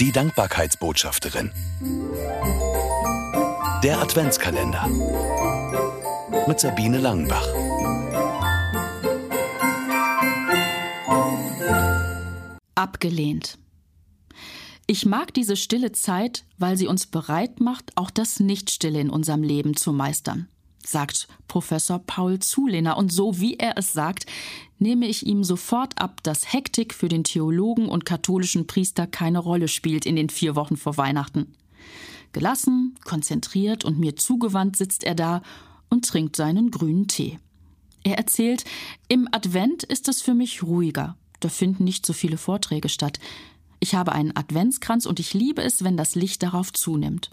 Die Dankbarkeitsbotschafterin. Der Adventskalender. Mit Sabine Langenbach. Abgelehnt. Ich mag diese stille Zeit, weil sie uns bereit macht, auch das Nichtstille in unserem Leben zu meistern, sagt Professor Paul Zulehner. Und so wie er es sagt, nehme ich ihm sofort ab, dass Hektik für den Theologen und katholischen Priester keine Rolle spielt in den vier Wochen vor Weihnachten. Gelassen, konzentriert und mir zugewandt sitzt er da und trinkt seinen grünen Tee. Er erzählt, im Advent ist es für mich ruhiger. Da finden nicht so viele Vorträge statt. Ich habe einen Adventskranz und ich liebe es, wenn das Licht darauf zunimmt.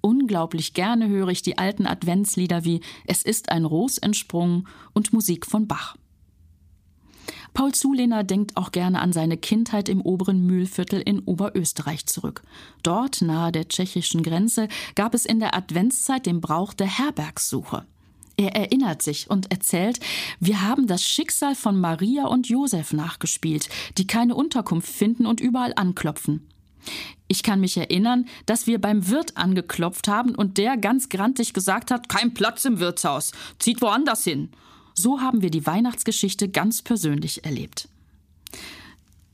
Unglaublich gerne höre ich die alten Adventslieder wie Es ist ein Ros entsprungen und Musik von Bach. Paul Zulehner denkt auch gerne an seine Kindheit im oberen Mühlviertel in Oberösterreich zurück. Dort, nahe der tschechischen Grenze, gab es in der Adventszeit den Brauch der Herbergssuche. Er erinnert sich und erzählt, wir haben das Schicksal von Maria und Josef nachgespielt, die keine Unterkunft finden und überall anklopfen. Ich kann mich erinnern, dass wir beim Wirt angeklopft haben und der ganz grantig gesagt hat, kein Platz im Wirtshaus, zieht woanders hin. So haben wir die Weihnachtsgeschichte ganz persönlich erlebt.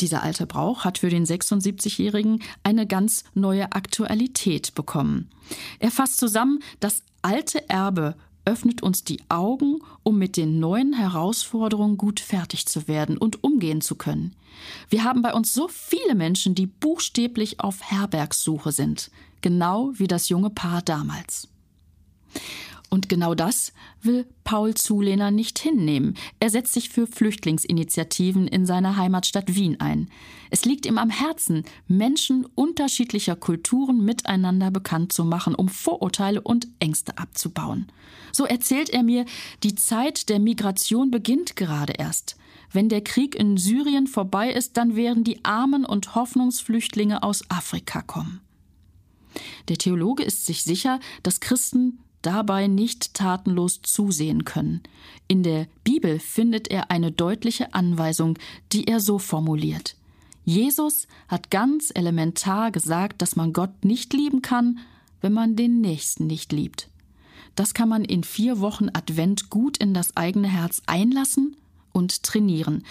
Dieser alte Brauch hat für den 76-Jährigen eine ganz neue Aktualität bekommen. Er fasst zusammen, das alte Erbe öffnet uns die Augen, um mit den neuen Herausforderungen gut fertig zu werden und umgehen zu können. Wir haben bei uns so viele Menschen, die buchstäblich auf Herbergssuche sind, genau wie das junge Paar damals. Und genau das will Paul Zulehner nicht hinnehmen. Er setzt sich für Flüchtlingsinitiativen in seiner Heimatstadt Wien ein. Es liegt ihm am Herzen, Menschen unterschiedlicher Kulturen miteinander bekannt zu machen, um Vorurteile und Ängste abzubauen. So erzählt er mir, die Zeit der Migration beginnt gerade erst. Wenn der Krieg in Syrien vorbei ist, dann werden die armen und Hoffnungsflüchtlinge aus Afrika kommen. Der Theologe ist sich sicher, dass Christen dabei nicht tatenlos zusehen können. In der Bibel findet er eine deutliche Anweisung, die er so formuliert. Jesus hat ganz elementar gesagt, dass man Gott nicht lieben kann, wenn man den Nächsten nicht liebt. Das kann man in vier Wochen Advent gut in das eigene Herz einlassen und trainieren.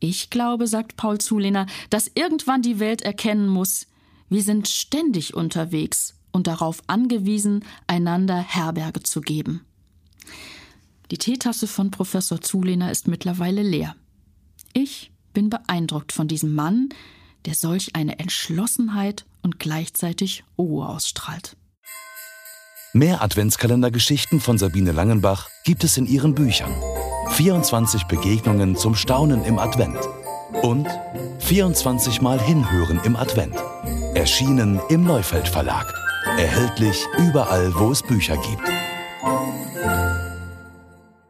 Ich glaube, sagt Paul Zulehner, dass irgendwann die Welt erkennen muss, wir sind ständig unterwegs und darauf angewiesen, einander Herberge zu geben. Die Teetasse von Professor Zulehner ist mittlerweile leer. Ich bin beeindruckt von diesem Mann, der solch eine Entschlossenheit und gleichzeitig Ruhe ausstrahlt. Mehr Adventskalendergeschichten von Sabine Langenbach gibt es in ihren Büchern. 24 Begegnungen zum Staunen im Advent und 24 Mal Hinhören im Advent. Erschienen im Neufeld Verlag. Erhältlich überall, wo es Bücher gibt.